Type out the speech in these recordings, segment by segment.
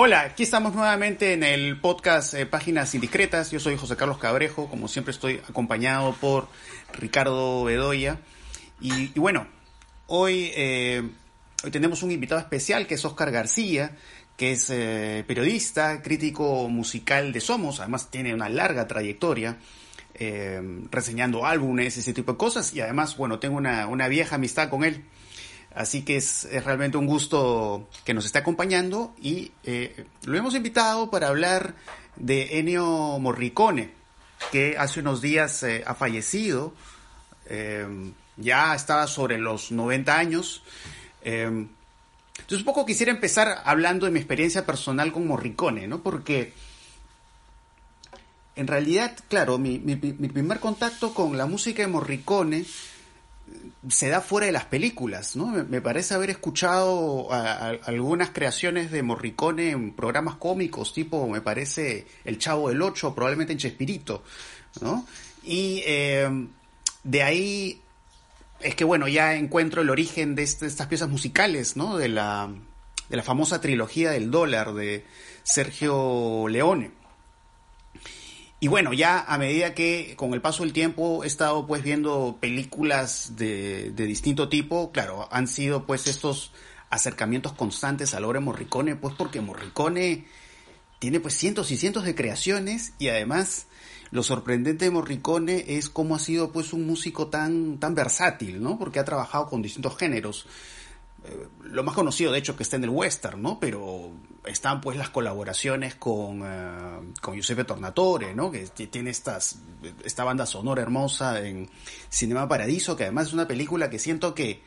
Hola, aquí estamos nuevamente en el podcast eh, Páginas Indiscretas. Yo soy José Carlos Cabrejo, como siempre estoy acompañado por Ricardo Bedoya. Y, bueno, hoy, eh, hoy tenemos un invitado especial que es Oscar García, que es eh, periodista, crítico musical de Somos, además tiene una larga trayectoria. Eh, reseñando álbumes, ese tipo de cosas, y además, bueno, tengo una, una vieja amistad con él. Así que es, realmente un gusto que nos esté acompañando y eh, lo hemos invitado para hablar de Ennio Morricone, que hace unos días eh, ha fallecido, eh, ya estaba sobre los 90 años. entonces un poco quisiera empezar hablando de mi experiencia personal con Morricone, ¿no? Porque en realidad, claro, mi, mi, mi primer contacto con la música de Morricone se da fuera de las películas, ¿no? Me, parece haber escuchado a, algunas creaciones de Morricone en programas cómicos, tipo, me parece, El Chavo del Ocho, probablemente en Chespirito, ¿no? Y eh, de ahí es que, bueno, ya encuentro el origen de, este, de estas piezas musicales, ¿no? De la, de la famosa trilogía del dólar de Sergio Leone. Y bueno, ya a medida que con el paso del tiempo he estado pues viendo películas de, de distinto tipo, claro, han sido pues estos acercamientos constantes a de Morricone, pues porque Morricone tiene pues cientos y cientos de creaciones y además lo sorprendente de Morricone es cómo ha sido pues un músico tan, tan versátil, ¿no? Porque ha trabajado con distintos géneros. Eh, lo más conocido, de hecho, que está en el western, ¿no? Pero están pues las colaboraciones con, con Giuseppe Tornatore, ¿no? Que tiene estas, esta banda sonora hermosa en Cinema Paradiso, que además es una película que siento que,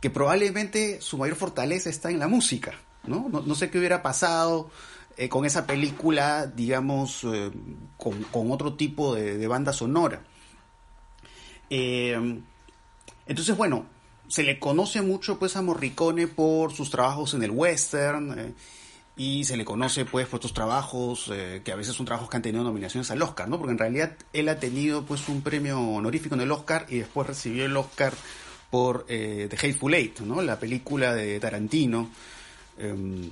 que probablemente su mayor fortaleza está en la música, ¿no? No, sé qué hubiera pasado eh, con esa película, digamos, eh, con, con, otro tipo de, banda sonora. Eh, entonces, bueno, se le conoce mucho pues a Morricone por sus trabajos en el western eh, y se le conoce pues por estos trabajos eh, que a veces son trabajos que han tenido nominaciones al Oscar, ¿no? Porque en realidad él ha tenido pues un premio honorífico en el Oscar y después recibió el Oscar por eh, The Hateful Eight, ¿no? La película de Tarantino. Um,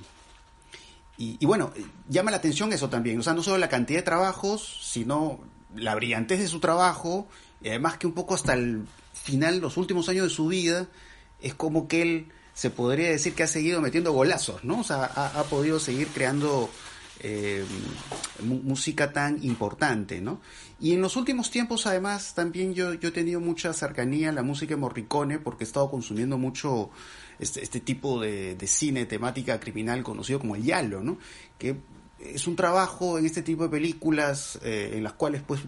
y, y, bueno, llama la atención eso también, o sea, no solo la cantidad de trabajos, sino la brillantez de su trabajo y además que un poco hasta el final, los últimos años de su vida, es como que él se podría decir que ha seguido metiendo golazos, ¿no? O sea, ha, ha podido seguir creando eh, música tan importante, ¿no? Y en los últimos tiempos, además, también yo, yo he tenido mucha cercanía a la música de Morricone porque he estado consumiendo mucho este, este tipo de, de cine temática criminal conocido como el Yalo, ¿no? Que es un trabajo en este tipo de películas eh, en las cuales pues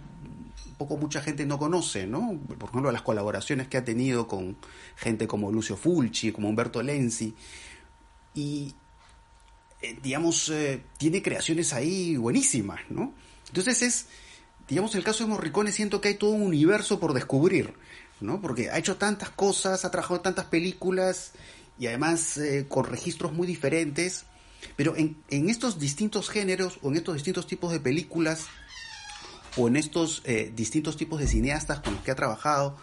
poco mucha gente no conoce, ¿no? Por ejemplo, las colaboraciones que ha tenido con gente como Lucio Fulci, como Humberto Lenzi. Y, eh, digamos, eh, tiene creaciones ahí buenísimas, ¿no? Entonces es, digamos, el caso de Morricone siento que hay todo un universo por descubrir, ¿no? Porque ha hecho tantas cosas, ha trabajado tantas películas y además eh, con registros muy diferentes. Pero en, en estos distintos géneros o en estos distintos tipos de películas o en estos eh, distintos tipos de cineastas con los que ha trabajado,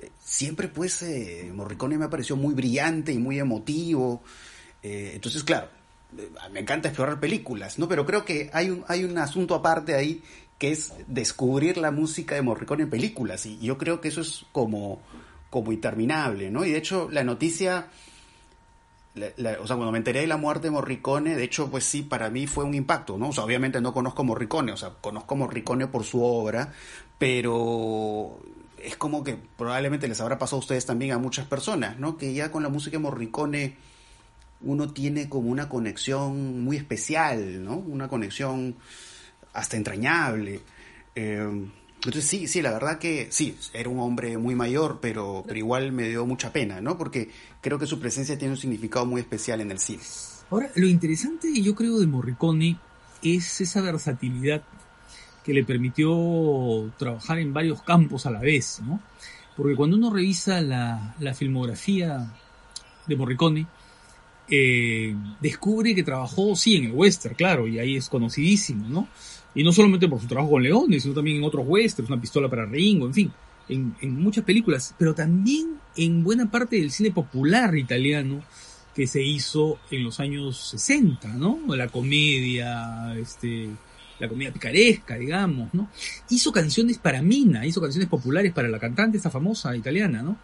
eh, siempre pues eh, Morricone me ha parecido muy brillante y muy emotivo. Entonces, claro, me encanta explorar películas, ¿no? Pero creo que hay un, hay un asunto aparte ahí que es descubrir la música de Morricone en películas. Y yo creo que eso es como, como interminable, ¿no? Y de hecho, la noticia o sea, cuando me enteré de la muerte de Morricone, de hecho, pues sí, para mí fue un impacto, ¿no? O sea, obviamente no conozco Morricone, o sea, conozco Morricone por su obra, pero es como que probablemente les habrá pasado a ustedes también a muchas personas, ¿no? Que ya con la música de Morricone uno tiene como una conexión muy especial, ¿no? Una conexión hasta entrañable. Eh, entonces sí, sí, la verdad que sí, era un hombre muy mayor, pero, pero igual me dio mucha pena, ¿no? Porque creo que su presencia tiene un significado muy especial en el cine. Ahora, lo interesante yo creo de Morricone es esa versatilidad que le permitió trabajar en varios campos a la vez, ¿no? Porque cuando uno revisa la, la filmografía de Morricone, eh, descubre que trabajó, sí, en el western, claro, y ahí es conocidísimo, ¿no? Y no solamente por su trabajo con Leones, sino también en otros westerns, una pistola para Ringo, en fin, en, muchas películas, pero también en buena parte del cine popular italiano, que se hizo en los años 60, ¿no? La comedia, este, la comedia picaresca, digamos, ¿no? Hizo canciones para Mina, hizo canciones populares para la cantante, esta famosa italiana, ¿no?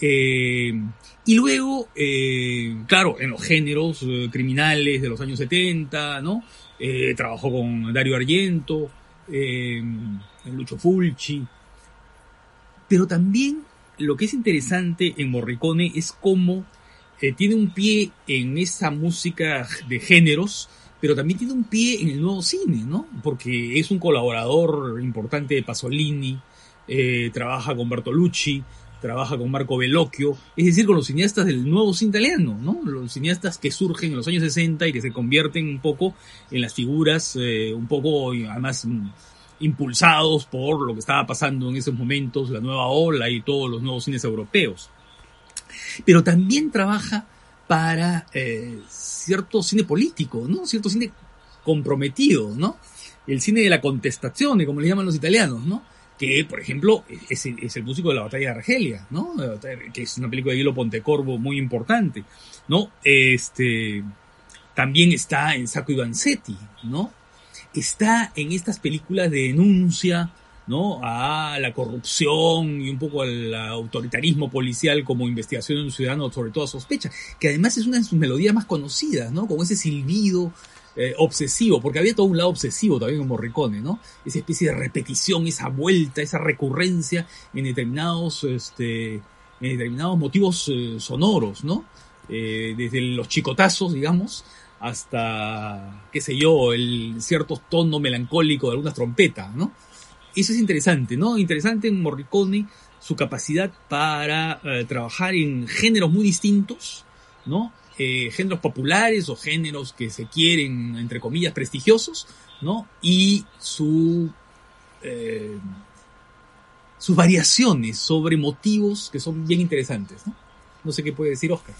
Eh, y luego, eh, claro, en los géneros eh, criminales de los años 70, ¿no? Trabajó con Dario Argento, Lucho Fulci. Pero también lo que es interesante en Morricone es cómo tiene un pie en esa música de géneros, pero también tiene un pie en el nuevo cine, ¿no? Porque es un colaborador importante de Pasolini, trabaja con Bertolucci, trabaja con Marco Bellocchio, es decir, con los cineastas del nuevo cine italiano, ¿no? Los cineastas que surgen en los años 60 y que se convierten un poco en las figuras, eh, un poco, además, mm, impulsados por lo que estaba pasando en esos momentos, la nueva ola y todos los nuevos cines europeos. Pero también trabaja para eh, cierto cine político, ¿no? Cierto cine comprometido, ¿no? El cine de la contestación, como le llaman los italianos, ¿no? Que, por ejemplo, es, el músico de la batalla de Argelia, ¿no? Que es una película de Guilo Pontecorvo muy importante, ¿no? Este, también está en Sacco y Vanzetti, ¿no? Está en estas películas de denuncia, ¿no? A la corrupción y un poco al autoritarismo policial como investigación de un ciudadano sobre toda sospecha, que además es una de sus melodías más conocidas, ¿no? Como ese silbido eh, obsesivo, porque había todo un lado obsesivo también en Morricone, ¿no? Esa especie de repetición, esa vuelta, esa recurrencia en determinados, este, en determinados motivos eh, sonoros, ¿no? Eh, desde los chicotazos, digamos, hasta, qué sé yo, el cierto tono melancólico de algunas trompetas, ¿no? Eso es interesante, ¿no? Interesante en Morricone su capacidad para trabajar en géneros muy distintos, ¿no? Eh, géneros populares o géneros que se quieren, entre comillas, prestigiosos, ¿no? Y eh, sus variaciones sobre motivos que son bien interesantes, ¿no? No sé qué puede decir Oscar.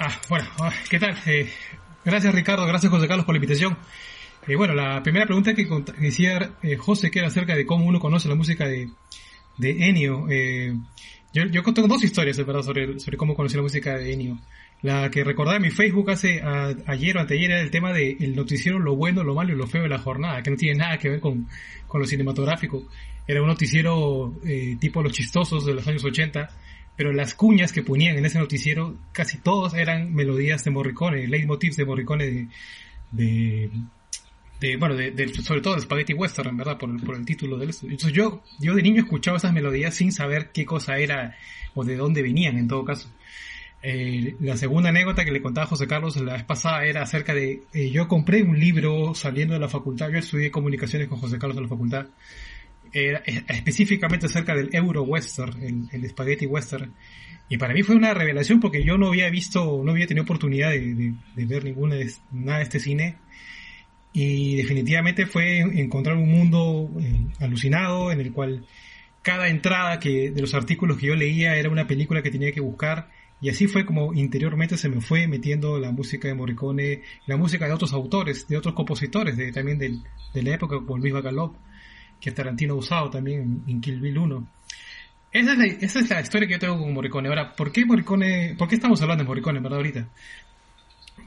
Ah, bueno, ah, ¿qué tal? Eh, gracias Ricardo, gracias José Carlos por la invitación. bueno, la primera pregunta que decía José que era acerca de cómo uno conoce la música de, de Ennio. Yo, yo tengo dos historias, verdad, sobre, sobre cómo conocí la música de Ennio. La que recordaba en mi Facebook hace ayer o anteayer era el tema del noticiero Lo bueno, lo malo y lo feo de la jornada, que no tiene nada que ver con, con lo cinematográfico. Era un noticiero eh, tipo Los Chistosos de los años 80, pero las cuñas que ponían en ese noticiero, casi todos eran melodías de Morricone, leitmotivs de Morricone de, de bueno, de, sobre todo de Spaghetti Western, ¿verdad? Por, por el título del Entonces yo, yo de niño escuchaba esas melodías sin saber qué cosa era o de dónde venían en todo caso. Eh, la segunda anécdota que le contaba José Carlos la vez pasada era acerca de, eh, yo compré un libro saliendo de la facultad, yo estudié comunicaciones con José Carlos en la facultad, específicamente acerca del Euro Western, el, el Spaghetti Western, y para mí fue una revelación porque yo no había visto, no había tenido oportunidad de, de ver ninguna de, nada de este cine, y definitivamente fue encontrar un mundo eh, alucinado en el cual cada entrada que de los artículos que yo leía era una película que tenía que buscar y así fue como interiormente se me fue metiendo la música de Morricone, la música de otros autores, de otros compositores, de, también de la época como Luis Bacalov, que Tarantino ha usado también en, Kill Bill 1. Esa es, la, esa es la historia que yo tengo con Morricone. Ahora, ¿por qué Morricone, por qué estamos hablando de Morricone, verdad, ahorita?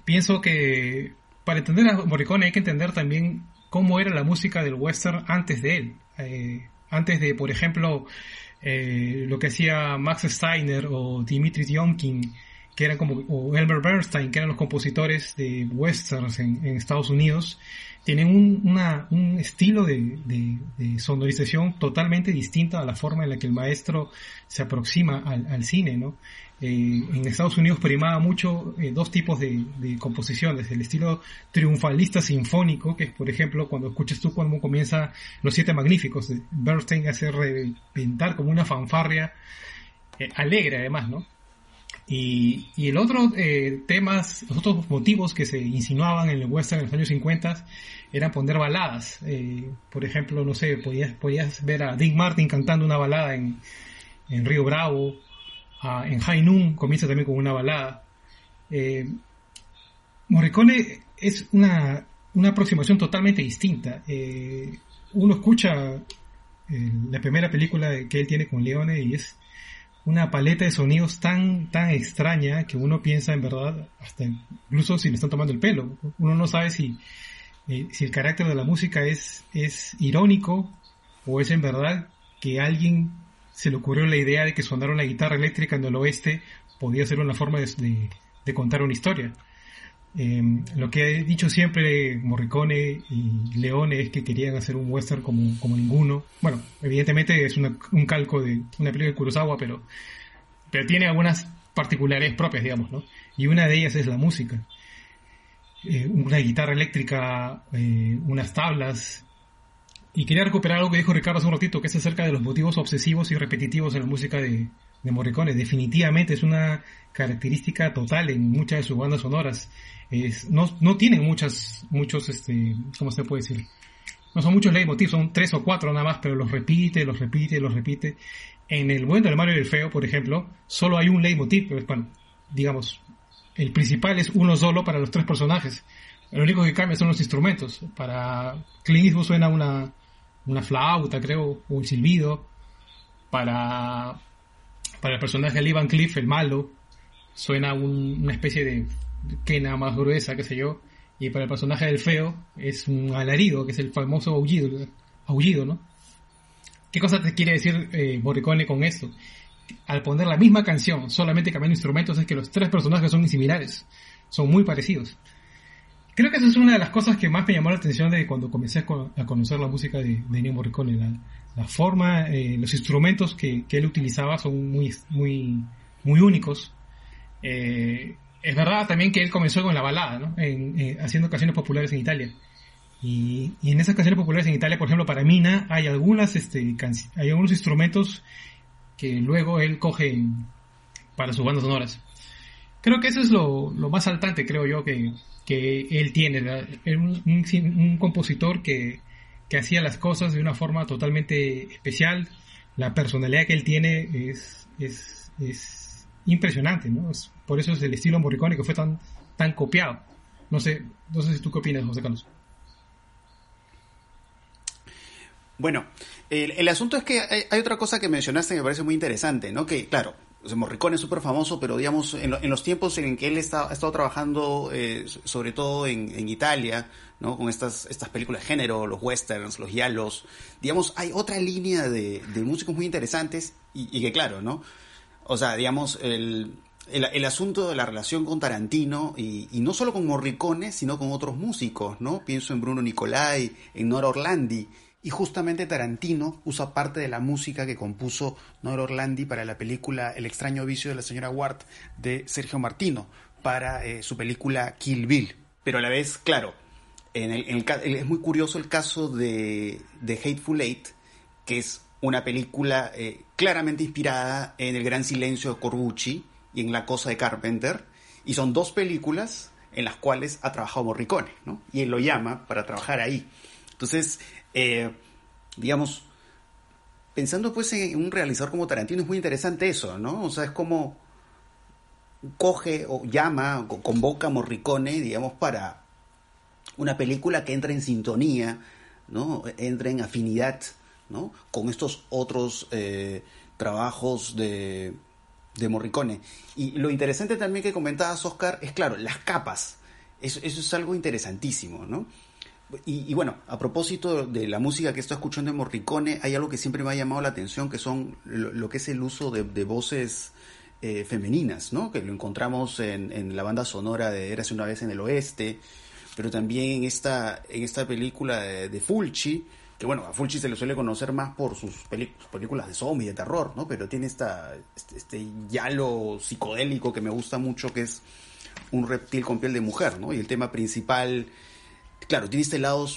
Pienso que para entender a Morricone hay que entender también cómo era la música del western antes de él. Eh, antes de, por ejemplo, eh, lo que hacía Max Steiner o Dimitri Tiomkin, que eran como, o Elmer Bernstein, que eran los compositores de westerns en Estados Unidos, tienen un, una, un estilo de, de, sonorización totalmente distinto a la forma en la que el maestro se aproxima al, al cine, ¿no? Eh, en Estados Unidos primaba mucho eh, dos tipos de, de, composiciones, el estilo triunfalista sinfónico, que es por ejemplo cuando escuchas tú cuando comienza Los Siete Magníficos, de Bernstein hace reventar como una fanfarria eh, alegre además, ¿no? Y, y el otro eh, temas, los otros motivos que se insinuaban en el western en los años 50 eran poner baladas. Eh, por ejemplo, no sé, podías, podías ver a Dick Martin cantando una balada en, en Río Bravo, en High Noon comienza también con una balada. Eh, Morricone es una, una aproximación totalmente distinta. Eh, uno escucha eh, la primera película que él tiene con Leone y es una paleta de sonidos tan, tan extraña que uno piensa en verdad, hasta incluso si le están tomando el pelo. Uno no sabe si, eh, si el carácter de la música es, es irónico o es en verdad que a alguien se le ocurrió la idea de que sonar una guitarra eléctrica en el oeste podía ser una forma de, de, contar una historia. Em, lo que he dicho siempre Morricone y Leone es que querían hacer un western como, como ninguno. Bueno, evidentemente es un calco de una película de Kurosawa, pero, pero tiene algunas particularidades propias, digamos, ¿no? Y una de ellas es la música. Eh, una guitarra eléctrica, eh, unas tablas. Y quería recuperar algo que dijo Ricardo hace un ratito, que es acerca de los motivos obsesivos y repetitivos en la música de, de Morricone. Definitivamente es una característica total en muchas de sus bandas sonoras. Es, no, no tienen muchas, muchos, este, ¿cómo se puede decir? No son muchos leitmotiv, son tres o cuatro nada más, pero los repite, los repite, los repite. En el bueno del Mario y el feo, por ejemplo, solo hay un leitmotiv, pero bueno, digamos, el principal es uno solo para los tres personajes. Lo único que cambia son los instrumentos. Para Clint suena una, una flauta, creo, o un silbido. Para, para el personaje de Ivan Cliff, el malo, suena una especie de quena más gruesa, qué sé yo. Y para el personaje del feo es un alarido, que es el famoso aullido, aullido ¿no? ¿Qué cosa te quiere decir eh, con esto? al poner la misma canción, solamente cambiando instrumentos, es que los tres personajes son similares, son muy parecidos. Creo que esa es una de las cosas que más me llamó la atención de cuando comencé a conocer la música de, de Ennio Morricone. La, forma, eh, los instrumentos que, él utilizaba son muy, muy, muy únicos. Eh, es verdad también que él comenzó con la balada, ¿no? Eh, haciendo canciones populares en Italia. Y, en esas canciones populares en Italia, por ejemplo, para Mina, hay algunas, este, hay algunos instrumentos que luego él coge para sus bandas sonoras. Creo que eso es lo, más saltante, creo yo, que, él tiene. Un, un, compositor que, hacía las cosas de una forma totalmente especial. La personalidad que él tiene es, es, impresionante, ¿no? por eso es el estilo Morricone que fue tan, tan copiado. No sé, no sé si tú qué opinas, José Carlos. Bueno, el, asunto es que hay, otra cosa que mencionaste que me parece muy interesante, ¿no? Que, claro, Morricone es súper famoso, pero digamos, en, los tiempos en que él está, ha estado trabajando, eh, sobre todo en, Italia, ¿no? Con estas, estas películas de género, los westerns, los yalos, digamos, hay otra línea de, músicos muy interesantes y, que, claro, ¿no? O sea, digamos, el, el, asunto de la relación con Tarantino y, y, no solo con Morricone, sino con otros músicos, ¿no? Pienso en Bruno Nicolai, en Nora Orlandi, y justamente Tarantino usa parte de la música que compuso Nora Orlandi para la película El extraño vicio de la señora Ward de Sergio Martino para eh, su película Kill Bill. Pero a la vez, claro, en el, es muy curioso el caso de, de Hateful Eight, que es una película eh, claramente inspirada en El Gran Silencio de Corbucci y en La Cosa de Carpenter, y son dos películas en las cuales ha trabajado Morricone, ¿no? Y él lo llama para trabajar ahí. Entonces, eh, digamos, pensando pues en un realizador como Tarantino es muy interesante eso, ¿no? O sea, es como coge o llama o convoca a Morricone, digamos, para una película que entra en sintonía, ¿no? Entra en afinidad, ¿no? Con estos otros eh, trabajos de, de Morricone. Y lo interesante también que comentabas, Oscar, es claro, las capas. Eso, eso es algo interesantísimo, ¿no? Y, bueno, a propósito de la música que estoy escuchando en Morricone, hay algo que siempre me ha llamado la atención, que son lo, que es el uso de, voces eh, femeninas, ¿no? Que lo encontramos en, la banda sonora de Érase una vez en el oeste, pero también en esta, en esta película de, Fulci, que bueno, a Fulci se le suele conocer más por sus, películas de zombie, de terror, ¿no? Pero tiene esta, este, este yalo psicodélico que me gusta mucho, que es un reptil con piel de mujer, ¿no? Y el tema principal claro, tiene este lado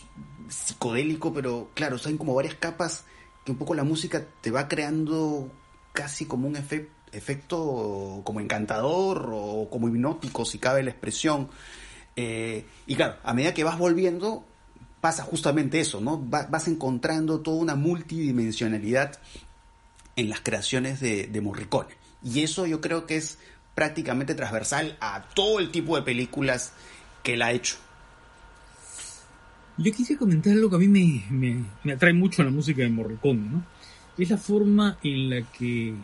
psicodélico, pero claro, hay como varias capas que un poco la música te va creando casi como un efecto como encantador o como hipnótico, si cabe la expresión. Eh, y claro, a medida que vas volviendo, pasa justamente eso, ¿no? vas encontrando toda una multidimensionalidad en las creaciones de, de Morricone. Y eso yo creo que es prácticamente transversal a todo el tipo de películas que él ha hecho. Yo quisiera comentar algo que a mí me, me, atrae mucho en la música de Morricone, ¿no? Es la forma en la que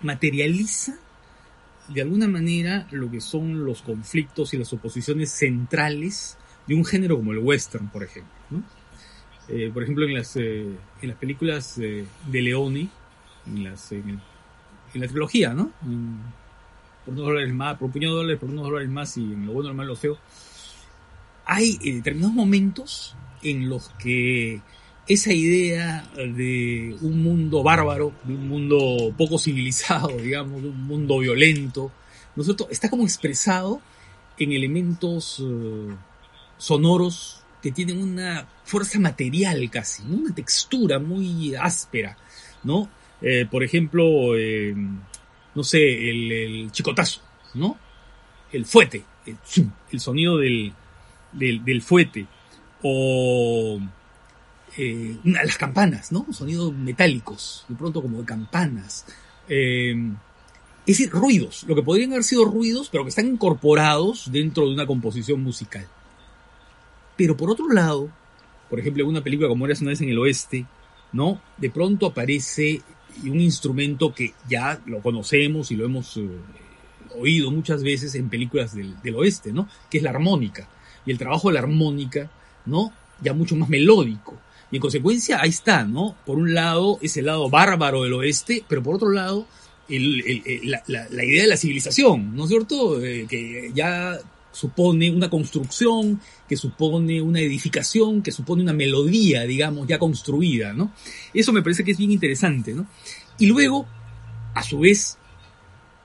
materializa de alguna manera lo que son los conflictos y las oposiciones centrales de un género como el western, por ejemplo. Eh, por ejemplo, en las, eh, en las películas de Leone, en, las, en, la trilogía, ¿no? por unos dólares más, por un puñado de dólares, por unos dólares más y en lo bueno, lo malo, lo feo. Hay eh, determinados momentos en los que esa idea de un mundo bárbaro, de un mundo poco civilizado, digamos, de un mundo violento, nosotros está como expresado en elementos eh, sonoros que tienen una fuerza material casi, una textura muy áspera, ¿no? Eh, por ejemplo, eh, no sé, el, chicotazo, ¿no? El fuete, el, sonido del, del, del fuete, o eh, las campanas, ¿no? Sonidos metálicos, de pronto como de campanas. Eh, es decir, ruidos, lo que podrían haber sido ruidos, pero que están incorporados dentro de una composición musical. Pero por otro lado, por ejemplo, en una película como Eras una vez en el oeste, ¿no? De pronto aparece un instrumento que ya lo conocemos y lo hemos eh, oído muchas veces en películas del, del, oeste, ¿no? Que es la armónica. Y el trabajo de la armónica, ¿no? Ya mucho más melódico. Y en consecuencia, ahí está, ¿no? Por un lado, ese lado bárbaro del oeste, pero por otro lado, la, idea de la civilización, ¿no es cierto? Eh, que ya supone una construcción, que supone una edificación, que supone una melodía, digamos, ya construida, ¿no? Eso me parece que es bien interesante, ¿no? Y luego, a su vez,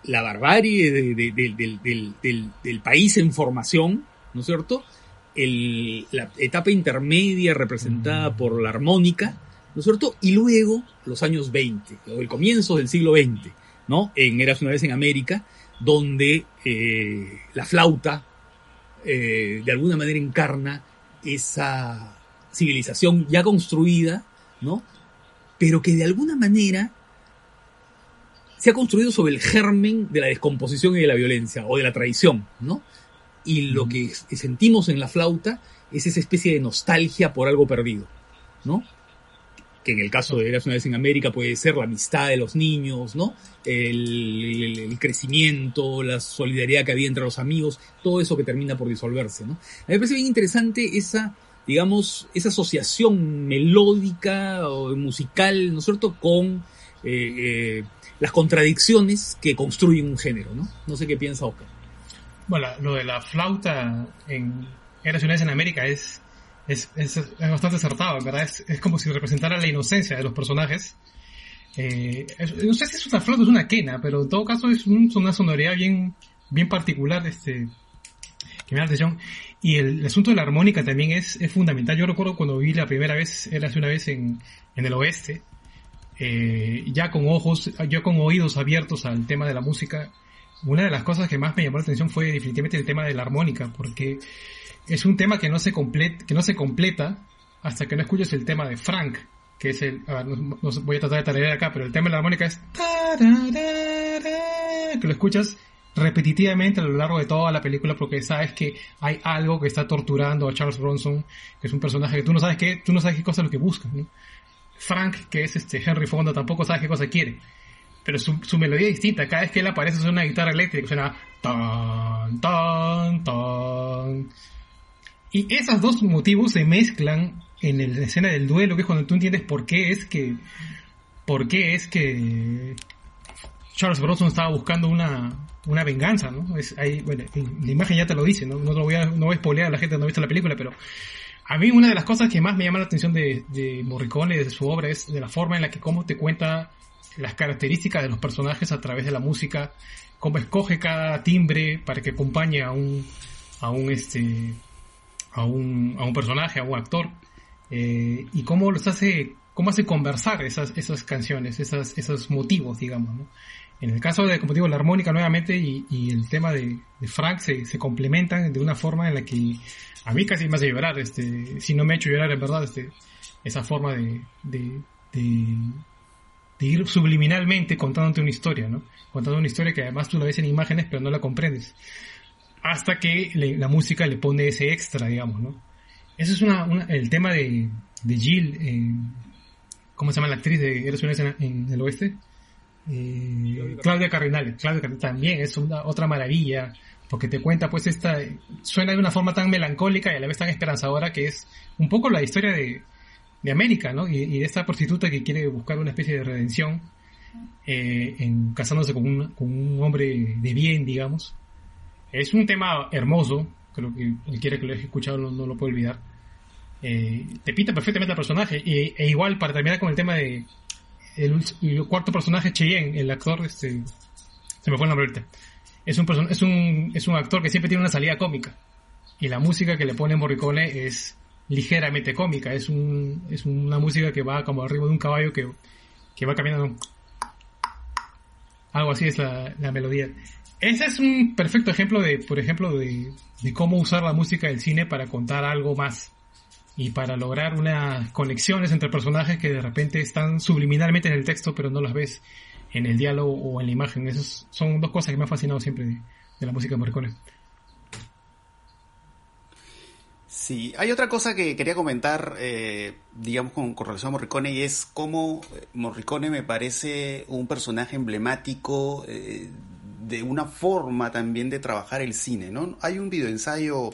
la barbarie del país en formación, ¿no es cierto? la etapa intermedia representada por la armónica, ¿no es cierto? Y luego los años 20, o el comienzo del siglo XX, ¿no? En Eras una vez en América, donde eh, la flauta eh, de alguna manera encarna esa civilización ya construida, ¿no? Pero que de alguna manera se ha construido sobre el germen de la descomposición y de la violencia, o de la traición, ¿no? Y lo que sentimos en la flauta es esa especie de nostalgia por algo perdido, ¿no? Que en el caso de Eras una vez en América puede ser la amistad de los niños, ¿no? El, crecimiento, la solidaridad que había entre los amigos, todo eso que termina por disolverse, ¿no? A mí me parece bien interesante esa, digamos, esa asociación melódica o musical, ¿no es cierto?, con eh, eh, las contradicciones que construyen un género, ¿no? No sé qué piensa Oscar. Bueno, lo de la flauta en Eras Ciudades en América es, es, es, bastante acertado, ¿verdad? Es, es, como si representara la inocencia de los personajes. Eh, no sé si es una flauta o es una quena, pero en todo caso es una sonoridad bien, bien particular, este, que me da atención. Y el, asunto de la armónica también es, es fundamental. Yo recuerdo cuando vi la primera vez, era hace una vez en, en el oeste, eh, ya con ojos, yo con oídos abiertos al tema de la música, una de las cosas que más me llamó la atención fue definitivamente el tema de la armónica, porque es un tema que no se, completa, que no se completa hasta que no escuches el tema de Frank, que es el... voy a tratar de tararear acá, pero el tema de la armónica es... que lo escuchas repetitivamente a lo largo de toda la película porque sabes que hay algo que está torturando a Charles Bronson, que es un personaje que tú no sabes qué, tú no sabes qué cosa es lo que busca. Frank, que es este Henry Fonda, tampoco sabes qué cosa quiere pero su, melodía es distinta. Cada vez que él aparece suena una guitarra eléctrica, suena tan, tan, tan. Y esos dos motivos se mezclan en la escena del duelo, que es cuando tú entiendes por qué es que, por qué es que Charles Bronson estaba buscando una, una venganza, ¿no? Es, ahí, bueno, la imagen ya te lo dice, ¿no? No, voy a, no voy a spoilear a la gente que no ha visto la película, pero a mí una de las cosas que más me llama la atención de, de Morricone, de su obra, es de la forma en la que cómo te cuenta las características de los personajes a través de la música, cómo escoge cada timbre para que acompañe a un, a un, este, a un, a un personaje, a un actor, eh, y cómo los hace, cómo hace conversar esas, esas canciones, esas, esos motivos, digamos, ¿no? En el caso de, como digo, la armónica nuevamente y, y el tema de, de Frank se, se, complementan de una forma en la que a mí casi me hace llorar, este, si no me ha hecho llorar en verdad, este, esa forma de, de, de ir subliminalmente contándote una historia, ¿no? Contando una historia que además tú la ves en imágenes pero no la comprendes. Hasta que la música le pone ese extra, digamos, ¿no? Eso es una, el tema de, de Jill, eh, ¿cómo se llama la actriz de Eres una en, en el oeste? eh, Claudia Cardinale. Claudia Cardinale también es una, otra maravilla, porque te cuenta pues esta, suena de una forma tan melancólica y a la vez tan esperanzadora que es un poco la historia de, de América, ¿no? Y, de esta prostituta que quiere buscar una especie de redención eh, en casándose con un, con un hombre de bien, digamos. Es un tema hermoso, creo que cualquiera que lo haya escuchado no, lo puede olvidar. Eh, te pinta perfectamente el personaje. e igual, para terminar con el tema de el, cuarto personaje, Cheyenne, el actor, este, se me fue el nombre ahorita. Es un, es, un, es un actor que siempre tiene una salida cómica. Y la música que le pone Morricone es ligeramente cómica. Es, un, es una música que va como arriba de un caballo que, que va caminando. Algo así es la, la melodía. Ese es un perfecto ejemplo de, por ejemplo, de, de cómo usar la música del cine para contar algo más y para lograr unas conexiones entre personajes que de repente están subliminalmente en el texto pero no las ves en el diálogo o en la imagen. Esas son dos cosas que me han fascinado siempre de, la música de Morricone. Sí, hay otra cosa que quería comentar, eh, digamos, con, relación a Morricone, y es cómo eh, Morricone me parece un personaje emblemático eh, de una forma también de trabajar el cine, ¿no? Hay un videoensayo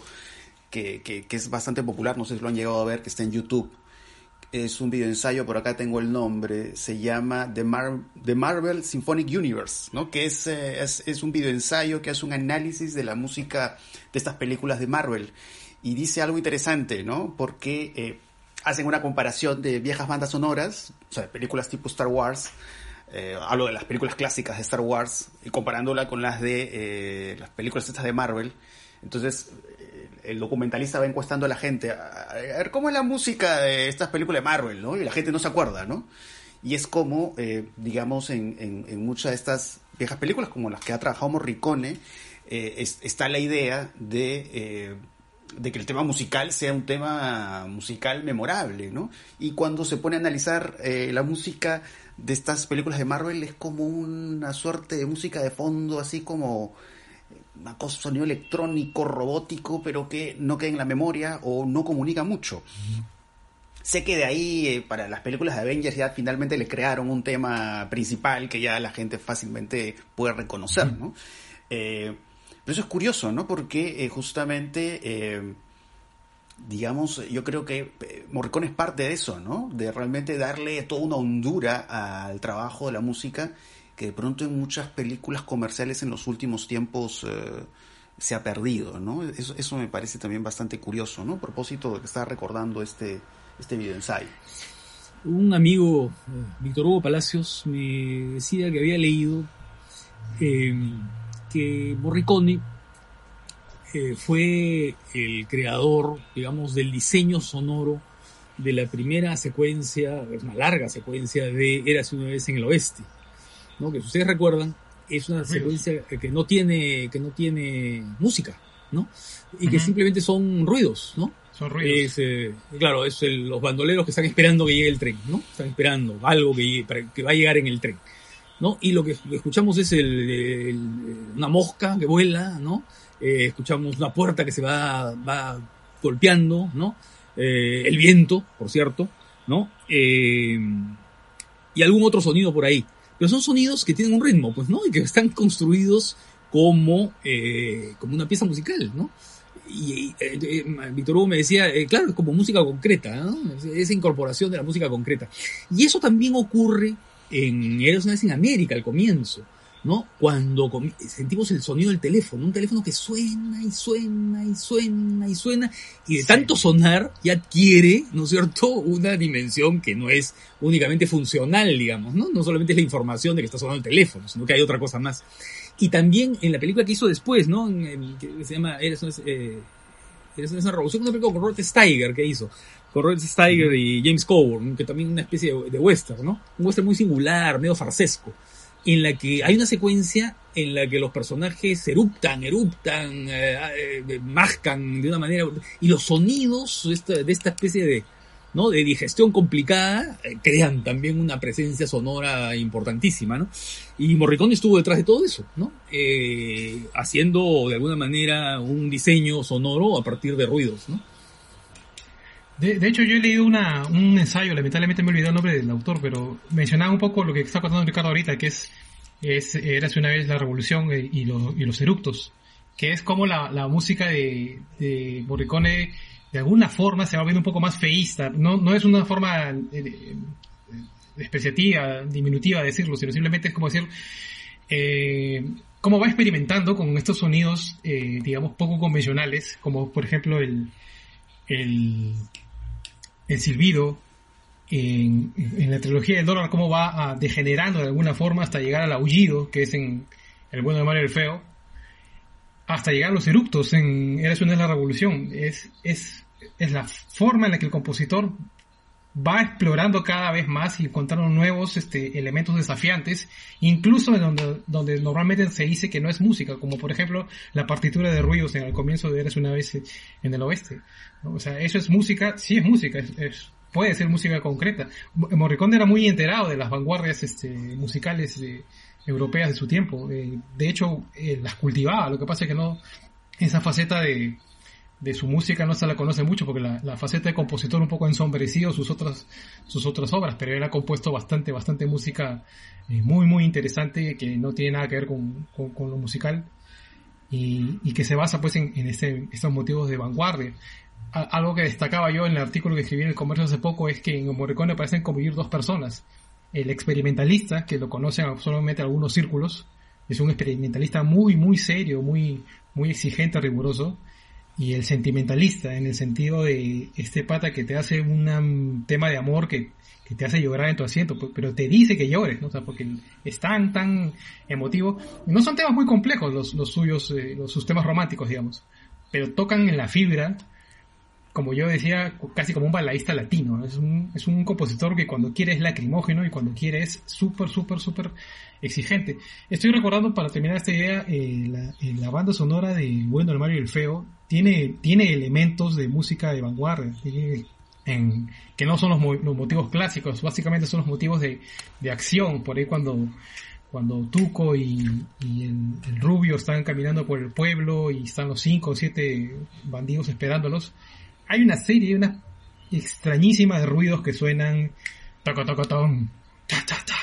que, que, es bastante popular, no sé si lo han llegado a ver, que está en YouTube. Es un videoensayo, por acá tengo el nombre, se llama The, Marvel Symphonic Universe, ¿no? que es, es, es un videoensayo que hace un análisis de la música de estas películas de Marvel. Y dice algo interesante, ¿no? Porque eh, hacen una comparación de viejas bandas sonoras, o sea, películas tipo Star Wars, eh, hablo de las películas clásicas de Star Wars y comparándola con las de eh, las películas estas de Marvel. Entonces, eh, el documentalista va encuestando a la gente a, ver cómo es la música de estas películas de Marvel, ¿no? Y la gente no se acuerda, ¿no? Y es como, digamos, en, muchas de estas viejas películas, como las que ha trabajado Morricone, está la idea de de que el tema musical sea un tema musical memorable, ¿no? Y cuando se pone a analizar la música de estas películas de Marvel es como una suerte de música de fondo, así como una cosa, sonido electrónico, robótico, pero que no queda en la memoria o no comunica mucho. Sé que de ahí, eh, para las películas de Avengers, ya finalmente le crearon un tema principal que ya la gente fácilmente puede reconocer, ¿no? Eh, pero eso es curioso, ¿no? Porque eh, justamente digamos, yo creo que eh, Morricone es parte de eso, ¿no? De realmente darle toda una hondura al trabajo de la música que de pronto en muchas películas comerciales en los últimos tiempos eh, se ha perdido, ¿no? Eso, eso, me parece también bastante curioso, ¿no? A propósito de que estaba recordando este, este video ensayo. Un amigo, eh, Víctor Hugo Palacios, me decía que había leído que Morricone fue el creador, digamos, del diseño sonoro de la primera secuencia, es una larga secuencia de Érase una vez en el oeste, ¿no? Que si ustedes recuerdan, es una secuencia que no tiene, que no tiene música, ¿no? Y que simplemente son ruidos, ¿no? Son ruidos. Eh, claro, es los bandoleros que están esperando que llegue el tren, ¿no? Están esperando algo que, que va a llegar en el tren, ¿no? Y lo que escuchamos es una mosca que vuela, ¿no? Eh, escuchamos una puerta que se va, va golpeando, ¿no? Eh, el viento, por cierto, ¿no? Eh, y algún otro sonido por ahí. Pero son sonidos que tienen un ritmo, pues, ¿no? Y que están construidos como, como una pieza musical, ¿no? Y, Víctor Hugo me decía, claro, es como música concreta, ¿no? Esa incorporación de la música concreta. Y eso también ocurre en Eres una en América al comienzo. ¿no? Cuando sentimos el sonido del teléfono, un teléfono que suena y suena y suena y suena, y de tanto sonar ya adquiere, ¿no es cierto?, una dimensión que no es únicamente funcional, digamos, ¿no? No solamente es la información de que está sonando el teléfono, sino que hay otra cosa más. Y también en la película que hizo después, ¿no? En, que se llama Eres una, eh, Eres una revolución, una película con Robert Steiger que hizo con Steiger y James Coburn, que también una especie de, de, western, ¿no? Un western muy singular, medio farsesco en la que hay una secuencia en la que los personajes eruptan, eruptan, eh, eh, mascan de una manera y los sonidos de esta, de esta especie de ¿no? de digestión complicada eh, crean también una presencia sonora importantísima, ¿no? Y Morricone estuvo detrás de todo eso, ¿no? haciendo de alguna manera un diseño sonoro a partir de ruidos, ¿no? De, hecho, yo he leído una, un ensayo, lamentablemente me he olvidado el nombre del autor, pero mencionaba un poco lo que está contando Ricardo ahorita, que es, es era hace una vez la revolución eh, y, los, y los eructos, que es como la, la música de, de Morricone de alguna forma se va viendo un poco más feísta. No, no es una forma eh, despreciativa, diminutiva de decirlo, sino simplemente es como decir, eh, cómo va experimentando con estos sonidos, eh, digamos, poco convencionales, como por ejemplo el, el, el silbido, en, la trilogía del dólar, cómo va degenerando de alguna forma hasta llegar al aullido, que es en El bueno, de Mario el feo, hasta llegar a los eructos en Eres una de la revolución. Es, es, es la forma en la que el compositor va explorando cada vez más y encontrando nuevos este, elementos desafiantes, incluso en donde, donde normalmente se dice que no es música, como por ejemplo la partitura de ruidos en el comienzo de Eres una vez en el oeste. O sea, eso es música, sí es música, es, puede ser música concreta. Morricone era muy enterado de las vanguardias este, musicales europeas de su tiempo. Eh, de hecho, eh, las cultivaba. Lo que pasa es que no, esa faceta de, de su música no se la conoce mucho porque la, faceta de compositor un poco ensombrecido sus otras sus otras obras pero él ha compuesto bastante bastante música eh, muy muy interesante que no tiene nada que ver con, lo musical y, que se basa pues en, este, estos motivos de vanguardia. Algo que destacaba yo en el artículo que escribí en el comercio hace poco es que en Morricone parecen convivir dos personas. El experimentalista que lo conocen solamente algunos círculos es un experimentalista muy muy serio muy muy exigente riguroso y el sentimentalista, en el sentido de este pata que te hace un tema de amor que, te hace llorar en tu asiento, pues, pero te dice que llores, ¿no? O sea, porque es tan, tan emotivo. No son temas muy complejos los, los suyos, eh, los, sus temas románticos, digamos, pero tocan en la fibra como yo decía, casi como un balaísta latino. Es un, es un compositor que cuando quiere es lacrimógeno y cuando quiere es súper, súper, súper exigente. Estoy recordando para terminar esta idea, eh, la, eh, la, banda sonora de Bueno, el Mario y el Feo tiene, tiene elementos de música de vanguardia. En, que no son los, motivos clásicos, básicamente son los motivos de, de acción. Por ahí cuando cuando Tuco y, el, rubio están caminando por el pueblo y están los cinco o siete bandidos esperándolos, hay una serie, una extrañísima de ruidos que suenan toco toco tom, cha cha cha.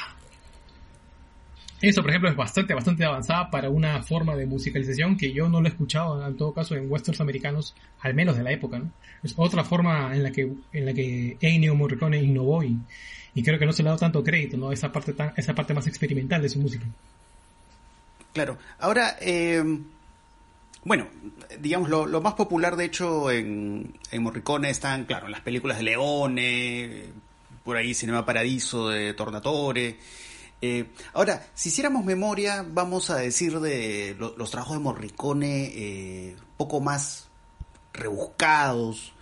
Eso, por ejemplo, es bastante, bastante avanzada para una forma de musicalización que yo no lo he escuchado, en todo caso, en westerns americanos, al menos de la época, ¿no? Es otra forma en la que, en la que Ennio Morricone innovó y, y creo que no se le ha dado tanto crédito, ¿no? Esa parte tan, esa parte más experimental de su música. Claro. Ahora, eh, bueno, digamos, lo, más popular, de hecho, en, en Morricone están, claro, las películas de Leone, por ahí Cinema Paradiso de Tornatore. Eh, ahora, si hiciéramos memoria, vamos a decir de los trabajos de Morricone eh, poco más rebuscados,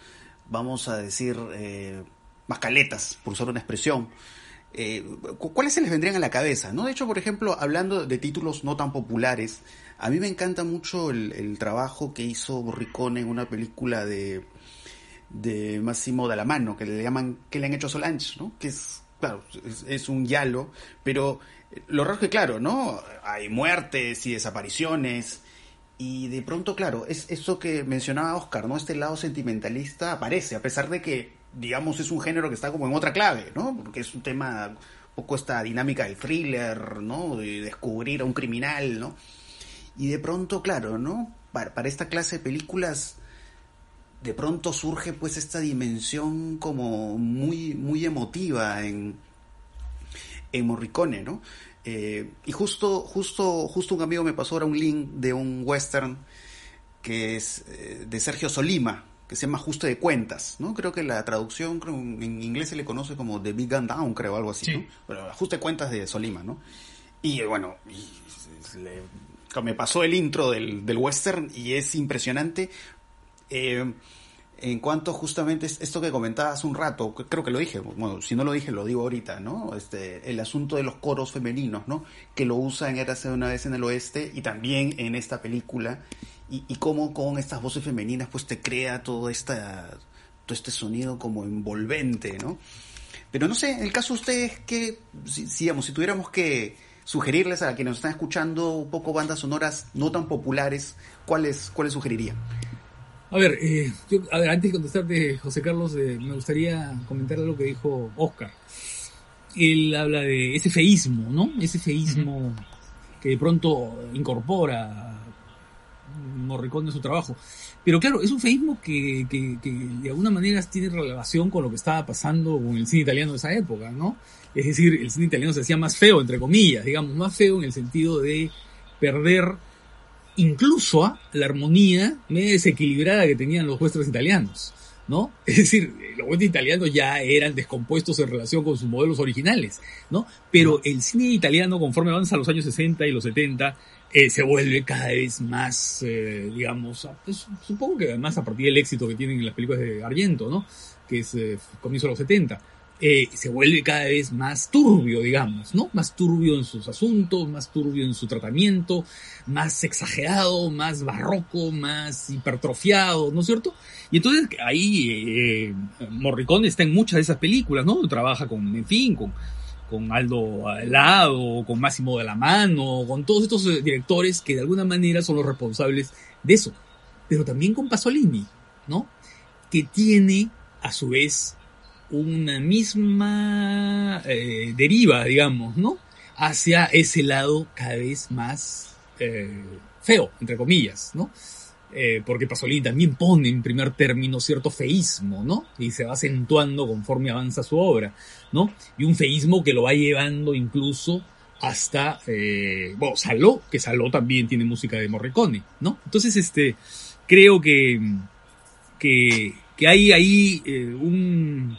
vamos a decir eh, más caletas, por usar una expresión. Eh, ¿Cuáles se les vendrían a la cabeza? ¿no? De hecho, por ejemplo, hablando de títulos no tan populares, a mí me encanta mucho el, trabajo que hizo Borricone en una película de, de Massimo Dallamano, que le llaman que le han hecho Solange, ¿no? Que es, claro, es, un yalo, pero lo raro es que, claro, ¿no? Hay muertes y desapariciones, y de pronto, claro, es eso que mencionaba Oscar, ¿no? Este lado sentimentalista aparece, a pesar de que, digamos, es un género que está como en otra clave, ¿no? Porque es un tema, un poco esta dinámica del thriller, ¿no? De descubrir a un criminal, ¿no? Y de pronto, claro, ¿no? Para, esta clase de películas, de pronto surge pues esta dimensión como muy, muy emotiva en, en Morricone, ¿no? Eh, y justo, justo, justo un amigo me pasó ahora un link de un western que es eh, de Sergio Solima, que se llama Ajuste de Cuentas, ¿no? Creo que la traducción en inglés se le conoce como The Big Gun Down, creo, algo así, ¿no? Pero Ajuste de Cuentas de Solima, ¿no? Y bueno, le me pasó el intro del, del western y es impresionante. Eh, en cuanto justamente esto que comentabas un rato, creo que lo dije, bueno, si no lo dije lo digo ahorita, ¿no? Este, el asunto de los coros femeninos, ¿no? Que lo usa en Érase una vez en el oeste y también en esta película y, y cómo con estas voces femeninas pues te crea todo esta todo este sonido como envolvente, ¿no? Pero no sé, en el caso de ustedes que si, si tuviéramos que sugerirles a quienes nos están escuchando un poco bandas sonoras no tan populares, ¿cuáles, cuáles sugerirían? A ver, eh, yo, a ver, antes de contestarte, José Carlos, eh, me gustaría comentar lo que dijo Oscar. Él habla de ese feísmo, ¿no? Ese feísmo que de pronto incorpora Morricone en su trabajo. Pero claro, es un feísmo que, que, que, de alguna manera tiene relación con lo que estaba pasando con el cine italiano de esa época, ¿no? Es decir, el cine italiano se hacía más feo, entre comillas, digamos, más feo en el sentido de perder incluso a la armonía medio desequilibrada que tenían los westerns italianos, ¿no? Es decir, los westerns italianos ya eran descompuestos en relación con sus modelos originales, ¿no? Pero el cine italiano, conforme avanza los años 60 y los 70, eh, se vuelve cada vez más, eh, digamos, pues, supongo que además a partir del éxito que tienen las películas de Argento, ¿no? Que es eh, comienzo de los 70. Eh, se vuelve cada vez más turbio, digamos, ¿no? Más turbio en sus asuntos, más turbio en su tratamiento, más exagerado, más barroco, más hipertrofiado, ¿no es cierto? Y entonces ahí eh, Morricone está en muchas de esas películas, ¿no? Trabaja con, en fin, con, con Aldo Alado, con Máximo de la Mano, con todos estos eh, directores que de alguna manera son los responsables de eso. Pero también con Pasolini, ¿no? Que tiene, a su vez, una misma eh, deriva, digamos, ¿no? Hacia ese lado cada vez más eh, feo, entre comillas, ¿no? Eh, porque Pasolini también pone en primer término cierto feísmo, ¿no? Y se va acentuando conforme avanza su obra, ¿no? Y un feísmo que lo va llevando incluso hasta, eh, bueno, Saló, que Saló también tiene música de Morricone, ¿no? Entonces, este, creo que, que, que hay ahí eh, un...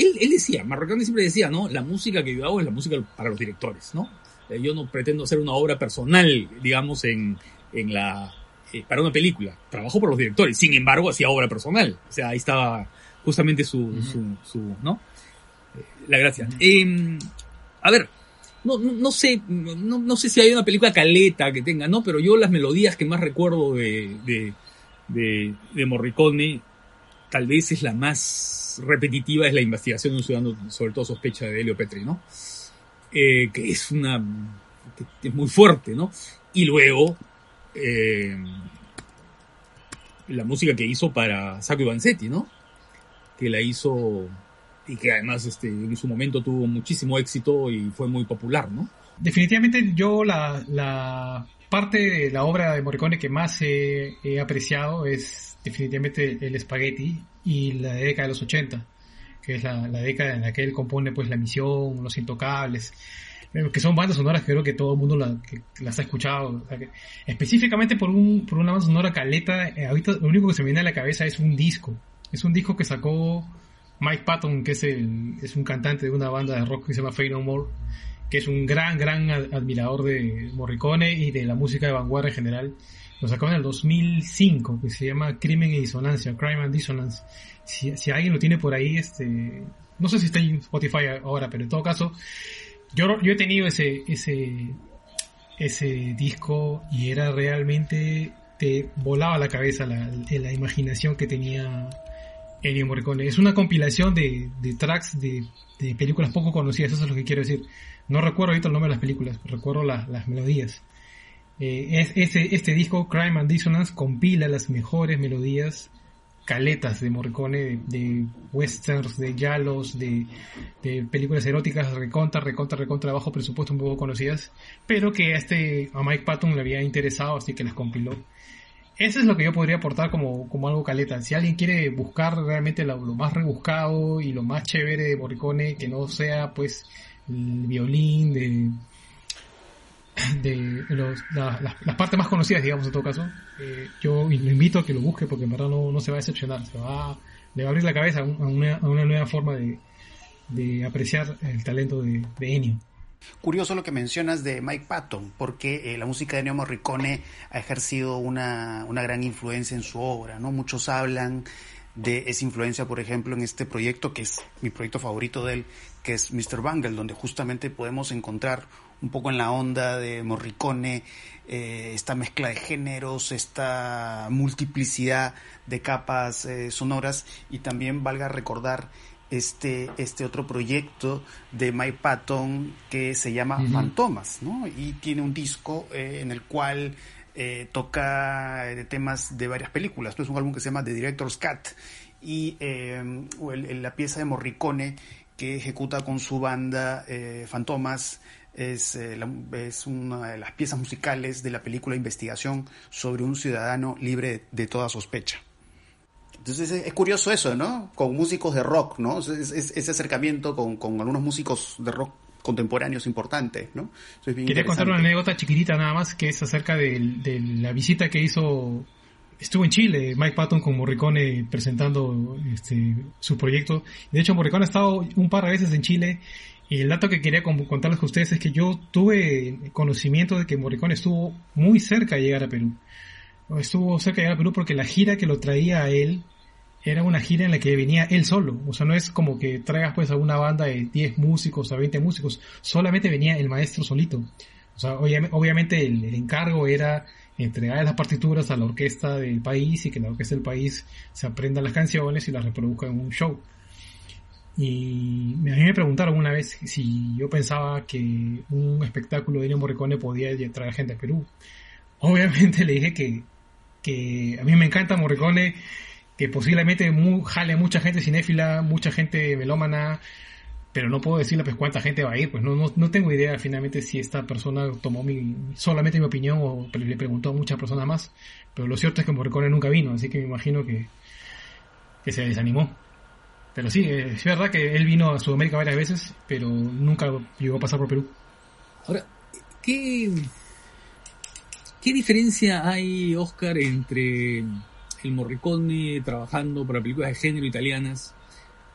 Él, él decía, Morricone siempre decía, ¿no? La música que yo hago es la música para los directores, ¿no? Eh, yo no pretendo hacer una obra personal, digamos, en, en la eh, para una película. Trabajó por los directores. Sin embargo, hacía obra personal. O sea, ahí estaba justamente su, uh -huh. su, su, ¿no? Eh, la gracia. Uh -huh. eh, a ver, no, no, no sé, no, no, sé si hay una película caleta que tenga, ¿no? Pero yo las melodías que más recuerdo de, de, de, de Morricone, tal vez es la más repetitiva, es la investigación de un ciudadano, sobre todo sospecha de Helio Petri, ¿no? Eh, que es una, que es muy fuerte, ¿no? Y luego, eh, la música que hizo para Sacco Vanzetti, ¿no? Que la hizo y que además este, en su momento tuvo muchísimo éxito y fue muy popular, ¿no? Definitivamente yo la, la parte de la obra de Morricone que más he, he apreciado es definitivamente el Spaghetti y la década de los 80, que es la, la década en la que él compone pues La Misión, Los Intocables, que son bandas sonoras que creo que todo el mundo la, las ha escuchado. Específicamente por, un, por una banda sonora caleta, eh, ahorita lo único que se me viene a la cabeza es un disco. Es un disco que sacó Mike Patton, que es, el, es un cantante de una banda de rock que se llama Fade No More, que es un gran, gran admirador de Morricone y de la música de vanguardia en general. Lo sacó en el 2005, que se llama Crimen y Disonancia, Crime and Dissonance. Si, si alguien lo tiene por ahí, este, no sé si está en Spotify ahora, pero en todo caso, yo, yo he tenido ese, ese, ese disco y era realmente, te volaba la cabeza la, la imaginación que tenía Ennio Morricone. Es una compilación de, de tracks de, de, películas poco conocidas, eso es lo que quiero decir. No recuerdo ahorita el nombre de las películas, recuerdo la, las melodías. Eh, es, este, este disco, Crime and Dissonance, compila las mejores melodías caletas de Morricone, de, de westerns, de yalos, de, de, películas eróticas recontra, recontra, recontra bajo presupuesto un poco conocidas, pero que a este, a Mike Patton le había interesado, así que las compiló. Eso es lo que yo podría aportar como, como algo caleta. Si alguien quiere buscar realmente lo, lo, más rebuscado y lo más chévere de Morricone, que no sea pues el violín, de, de los, la, las, partes más conocidas, digamos, en todo caso, eh, yo lo invito a que lo busque porque en verdad no, no se va a decepcionar, se va, le va a abrir la cabeza a, una, a una nueva forma de, de, apreciar el talento de, de Ennio. Curioso lo que mencionas de Mike Patton, porque eh, la música de Ennio Morricone ha ejercido una, una gran influencia en su obra, ¿no? Muchos hablan de esa influencia, por ejemplo, en este proyecto, que es mi proyecto favorito de él, que es Mr. Bungle, donde justamente podemos encontrar un poco en la onda de Morricone, eh, esta mezcla de géneros, esta multiplicidad de capas eh, sonoras y también valga recordar este, este otro proyecto de Mike Patton que se llama uh -huh. Fantomas, ¿no? Y tiene un disco eh, en el cual eh, toca temas de varias películas. Es un álbum que se llama The Director's Cut y la pieza de Morricone que ejecuta con su banda Fantomas es, es, una de las piezas musicales de la película Investigación sobre un ciudadano libre de toda sospecha. Entonces es, curioso eso, ¿no? Con músicos de rock, ¿no? ese acercamiento con, algunos músicos de rock contemporáneos importantes, ¿no? Quería contar una anécdota chiquitita nada más, que es acerca de, la visita que hizo, estuvo en Chile, Mike Patton con Morricone presentando este, su proyecto. De hecho, Morricone ha estado un par de veces en Chile y el dato que quería contarles con ustedes es que yo tuve conocimiento de que Morricone estuvo muy cerca de llegar a Perú estuvo cerca de llegar a Perú porque la gira que lo traía a él era una gira en la que venía él solo. O sea, no es como que traigas pues a una banda de 10 músicos, a 20 músicos. Solamente venía el maestro solito. O sea, obviamente el, encargo era entregar las partituras a la orquesta del país y que la orquesta del país se aprenda las canciones y las reproduzca en un show. Y a mí me preguntaron una vez si yo pensaba que un espectáculo de Ennio Morricone podía traer gente a Perú. Obviamente le dije que que a mí me encanta Morricone, que posiblemente jale a mucha gente cinéfila, mucha gente melómana, pero no puedo decirle pues cuánta gente va a ir, pues no, no, tengo idea finalmente si esta persona tomó mi, solamente mi opinión o le preguntó a muchas personas más, pero lo cierto es que Morricone nunca vino, así que me imagino que, que se desanimó. Pero sí, eh, es verdad que él vino a Sudamérica varias veces, pero nunca llegó a pasar por Perú. Ahora, ¿qué, ¿Qué diferencia hay, Oscar, entre el Morricone trabajando para películas de género italianas,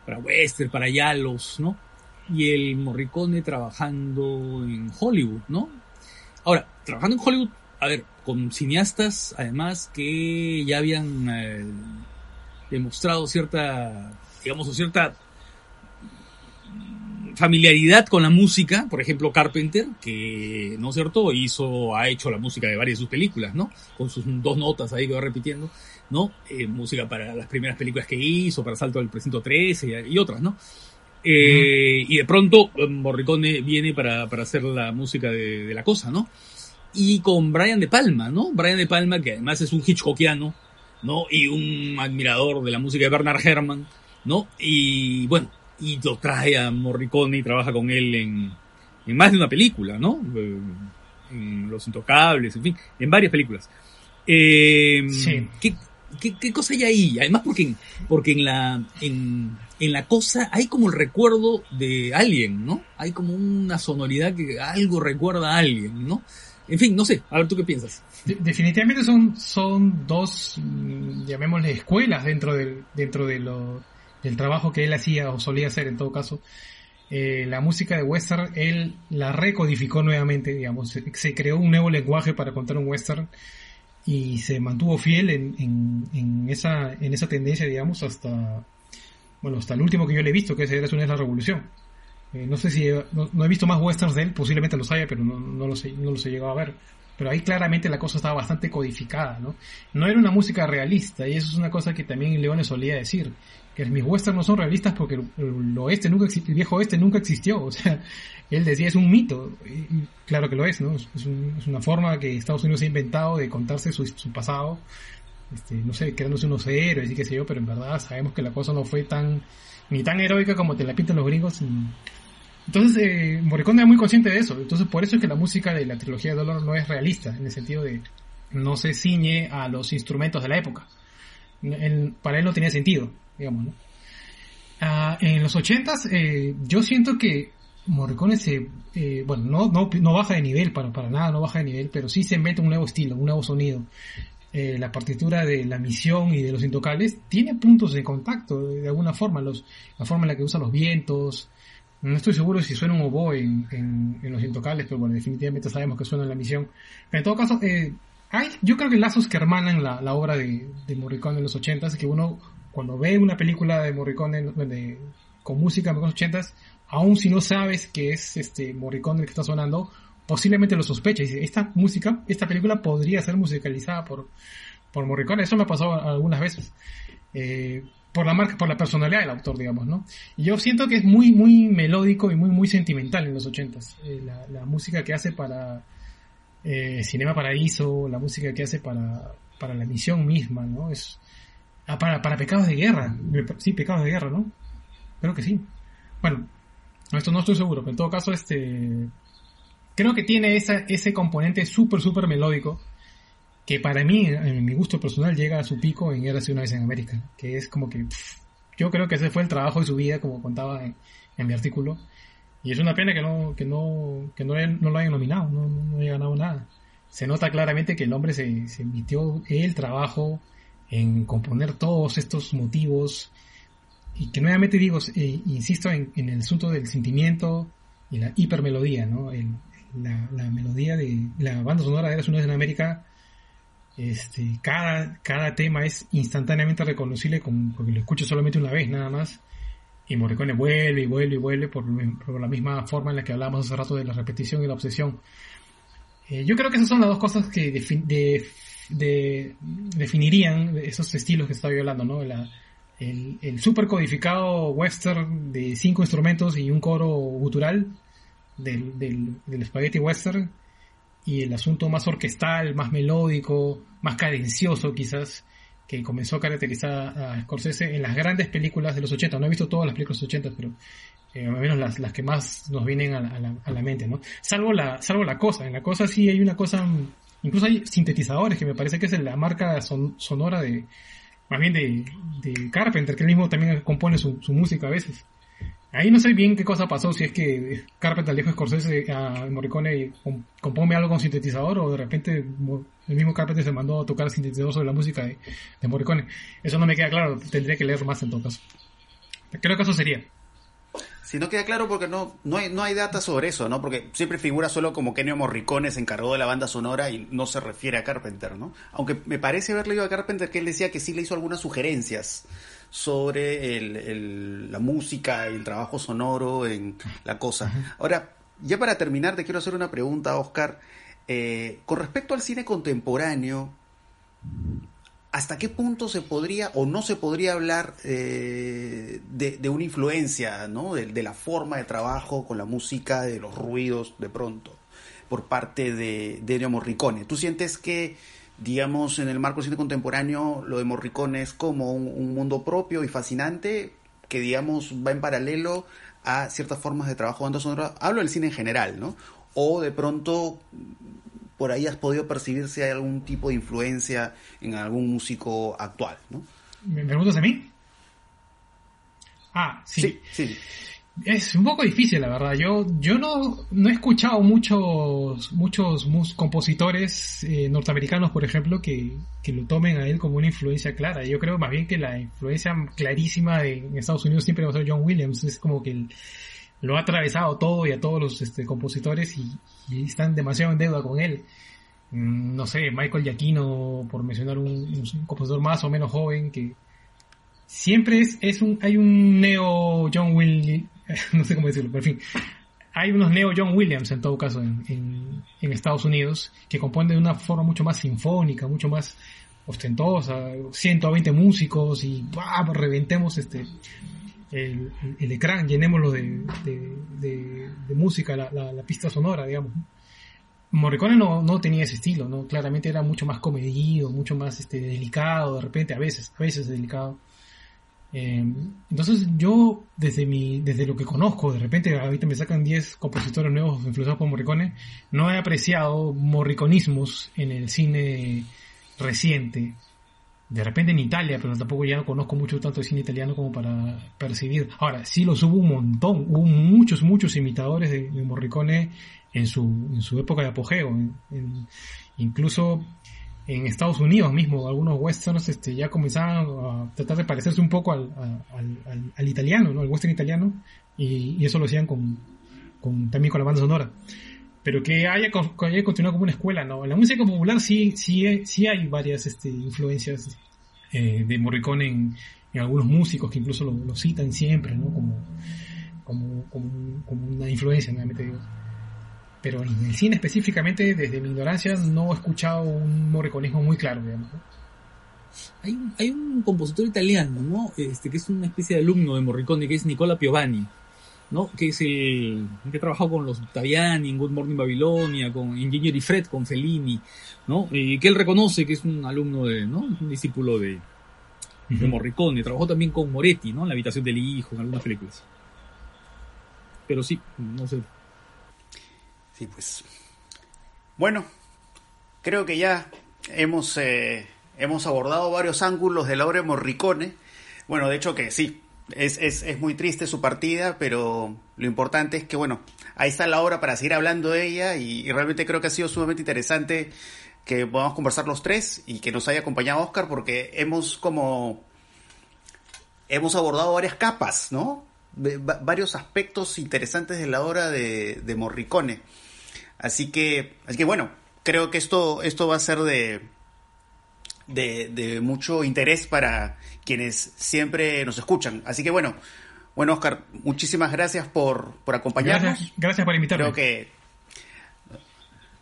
para western, para yalos, ¿no? Y el Morricone trabajando en Hollywood, ¿no? Ahora, trabajando en Hollywood, a ver, con cineastas, además, que ya habían eh, demostrado cierta, digamos, cierta familiaridad con la música, por ejemplo Carpenter, que, ¿no es cierto?, hizo, ha hecho la música de varias de sus películas, ¿no? Con sus dos notas ahí que va repitiendo, ¿no? Eh, música para las primeras películas que hizo, para Salto del Precinto 13 y, otras, ¿no? Eh, y de pronto eh, Morricone viene para, para hacer la música de, de, la cosa, ¿no? Y con Brian De Palma, ¿no? Brian De Palma, que además es un Hitchcockiano, ¿no? Y un admirador de la música de Bernard Herrmann, ¿no? Y bueno, y lo trae a Morricone y trabaja con él en, en más de una película, ¿no? Eh, en Los Intocables, en fin, en varias películas. Eh, sí. ¿qué, qué, cosa hay ahí? Además porque, porque en, la, en, en la cosa hay como el recuerdo de alguien, ¿no? Hay como una sonoridad que algo recuerda a alguien, ¿no? En fin, no sé, a ver tú qué piensas. definitivamente son, son dos, mm, llamémosle escuelas dentro de, dentro de lo el trabajo que él hacía o solía hacer en todo caso, eh, la música de western, él la recodificó nuevamente, digamos, se, creó un nuevo lenguaje para contar un western y se mantuvo fiel en, en, esa, en esa tendencia, digamos, hasta, bueno, hasta el último que yo le he visto, que es una la revolución. Eh, no sé si, no, he visto más westerns de él, posiblemente los haya, pero no, no, los, no los he llegado a ver. Pero ahí claramente la cosa estaba bastante codificada, ¿no? No era una música realista, y eso es una cosa que también Leone solía decir, que mis westerns no son realistas porque el, oeste nunca el viejo oeste nunca existió, o sea, él decía es un mito, y claro que lo es, ¿no? Es, una forma que Estados Unidos ha inventado de contarse su, su pasado, este, no sé, creándose unos héroes y qué sé yo, pero en verdad sabemos que la cosa no fue tan, ni tan heroica como te la pintan los gringos. Entonces, eh, Morricone era muy consciente de eso, entonces por eso es que la música de la trilogía de Dolor no es realista, en el sentido de no se ciñe a los instrumentos de la época. para él no tenía sentido digamos, ¿no? Ah, en los ochentas, eh, yo siento que Morricone se, eh, bueno, no, no, no, baja de nivel, para, para nada no baja de nivel, pero sí se mete un nuevo estilo, un nuevo sonido. Eh, la partitura de la misión y de los intocables tiene puntos de contacto, de, alguna forma, los, la forma en la que usa los vientos. No estoy seguro si suena un oboe en, en, los intocables, pero bueno, definitivamente sabemos que suena en la misión. Pero en todo caso, hay, yo creo que lazos que hermanan la, la obra de, de Morricone en los ochentas, que uno cuando ve una película de Morricone de, con música de los ochentas, aun si no sabes que es este Morricone el que está sonando, posiblemente lo sospechas. Y esta música, esta película podría ser musicalizada por, por Morricone. Eso me ha pasado algunas veces. Eh, por la marca, por la personalidad del autor, digamos, ¿no? Y yo siento que es muy, muy melódico y muy, muy sentimental en los ochentas. Eh, la, música que hace para, eh, Cinema Paraíso, la música que hace para, para la misión misma, ¿no? Es ah, para, para pecados de guerra, sí, pecados de guerra, ¿no? Creo que sí. Bueno, esto no estoy seguro, pero en todo caso, este, creo que tiene esa, ese componente súper, súper melódico que para mí, en mi gusto personal, llega a su pico en Érase una vez en América, que es como que yo creo que ese fue el trabajo de su vida, como contaba en, mi artículo, y es una pena que no, que no, que no, no lo hayan nominado, no, no, haya ganado nada. Se nota claramente que el hombre se, se metió el trabajo en componer todos estos motivos, y que nuevamente digo, eh, insisto en, el asunto del sentimiento y la hipermelodía, ¿no? la, la, melodía de la banda sonora de una vez en América este, cada, cada tema es instantáneamente reconocible con, porque lo escucho solamente una vez nada más. Y Morricone vuelve y vuelve y vuelve por, la misma forma en la que hablábamos hace rato de la repetición y la obsesión. Eh, yo creo que esas son las dos cosas que de, definirían esos estilos que estaba hablando, ¿no? el, el super codificado western de cinco instrumentos y un coro gutural del, del, spaghetti western y el asunto más orquestal, más melódico, más cadencioso quizás, que comenzó a caracterizar a Scorsese en las grandes películas de los 80. No he visto todas las películas de los 80, pero eh, al menos las, las que más nos vienen a la, a la, mente, ¿no? Salvo la, salvo la cosa. En la cosa sí hay una cosa, incluso hay sintetizadores que me parece que es la marca sonora de, más bien de, de Carpenter, que él mismo también compone su, música a veces. Ahí no sé bien qué cosa pasó, si es que Carpenter dijo a Scorsese a Morricone compone algo con sintetizador o de repente el mismo Carpenter se mandó a tocar sintetizador sobre la música de, Morricone. Eso no me queda claro, tendría que leer más en todo caso. Creo que eso sería. Si no queda claro porque no, no, hay, no hay data sobre eso, ¿no? Porque siempre figura solo como Kenio Morricone se encargó de la banda sonora y no se refiere a Carpenter, ¿no? Aunque me parece haber leído a Carpenter que él decía que sí le hizo algunas sugerencias sobre el, la música, el trabajo sonoro en la cosa. Ahora, ya para terminar, te quiero hacer una pregunta, Oscar. Eh, con respecto al cine contemporáneo, ¿hasta qué punto se podría o no se podría hablar eh, de, una influencia, ¿no? De, la forma de trabajo con la música, de los ruidos de pronto, por parte de, de Morricone? ¿Tú sientes que digamos, en el marco del cine contemporáneo, lo de Morricone es como un, mundo propio y fascinante que, digamos, va en paralelo a ciertas formas de trabajo banda sonora. Hablo del cine en general, ¿no? O de pronto por ahí has podido percibir si hay algún tipo de influencia en algún músico actual, ¿no? ¿Me preguntas a mí? Ah, sí. Sí, sí. Es un poco difícil, la verdad. Yo, yo no, no he escuchado muchos, muchos compositores eh, norteamericanos, por ejemplo, que, que, lo tomen a él como una influencia clara. Yo creo más bien que la influencia clarísima en Estados Unidos siempre va a ser John Williams. Es como que lo ha atravesado todo y a todos los este, compositores y, están demasiado en deuda con él. Mm, no sé, Michael Giacchino, por mencionar un, compositor más o menos joven que, siempre es, es un, hay un neo John Williams, no sé cómo decirlo, pero en fin, hay unos neo John Williams en todo caso en, en, Estados Unidos que componen de una forma mucho más sinfónica, mucho más ostentosa, 120 músicos y ¡bah! reventemos este el, el, ecrán, llenémoslo de, de, de, música, la, la, pista sonora, digamos. Morricone no, no tenía ese estilo, ¿no? Claramente era mucho más comedido, mucho más este, delicado, de repente, a veces, a veces delicado. Eh, entonces yo, desde mi, desde lo que conozco, de repente ahorita me sacan 10 compositores nuevos influenciados por Morricone, no he apreciado morriconismos en el cine reciente. De repente en Italia, pero tampoco ya no conozco mucho tanto de cine italiano como para percibir. Ahora, sí los hubo un montón, hubo muchos, muchos imitadores de, Morricone en su, en su época de apogeo. incluso en Estados Unidos mismo, algunos westerns este, ya comenzaban a tratar de parecerse un poco al, al, al, italiano, ¿no? al western italiano, y, y, eso lo hacían con, con, también con la banda sonora. Pero que haya, que haya continuado como una escuela, ¿no? En la música popular sí, sí, sí hay varias este, influencias eh, de Morricone en, algunos músicos que incluso lo, citan siempre, ¿no? Como, como, como, como una influencia, nuevamente digo pero en el cine específicamente, desde mi ignorancia, no he escuchado un morriconismo muy claro, digamos. Hay un, hay un compositor italiano, ¿no? Este, que es una especie de alumno de Morricone, que es Nicola Piovani. ¿No? Que es el que ha trabajado con los Taviani en Good Morning Babilonia, con Engineer y Fred, con Fellini, ¿no? Y que él reconoce que es un alumno de, ¿no? Un discípulo de, de Morricone. Trabajó también con Moretti, ¿no? En la habitación del hijo, en algunas películas. Pero sí, no sé. Sí, pues. Bueno, creo que ya hemos, eh, hemos abordado varios ángulos de la obra de Morricone. Bueno, de hecho que sí, es, es, es, muy triste su partida, pero lo importante es que, bueno, ahí está la obra para seguir hablando de ella y, realmente creo que ha sido sumamente interesante que podamos conversar los tres y que nos haya acompañado Oscar porque hemos como... hemos abordado varias capas, ¿no? Varios aspectos interesantes de la obra de, de Morricone. Así que, así que bueno, creo que esto, esto va a ser de, de, de, mucho interés para quienes siempre nos escuchan. Así que bueno, bueno Oscar, muchísimas gracias por, por acompañarnos. Gracias, gracias por invitarme. Creo que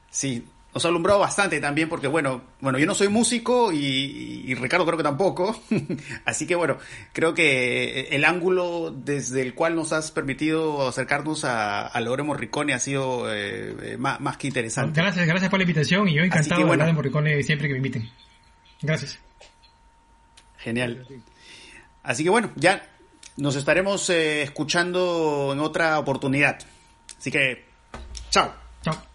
sí, nos ha alumbrado bastante también porque bueno, bueno, yo no soy músico y, y Ricardo creo que tampoco. Así que bueno, creo que el ángulo desde el cual nos has permitido acercarnos a, a Lore Morricone ha sido eh, más, más, que interesante. Gracias, gracias por la invitación y yo encantado que, bueno, de hablar de Morricone siempre que me inviten. Gracias. Genial. Así que bueno, ya nos estaremos eh, escuchando en otra oportunidad. Así que, chao. Chao.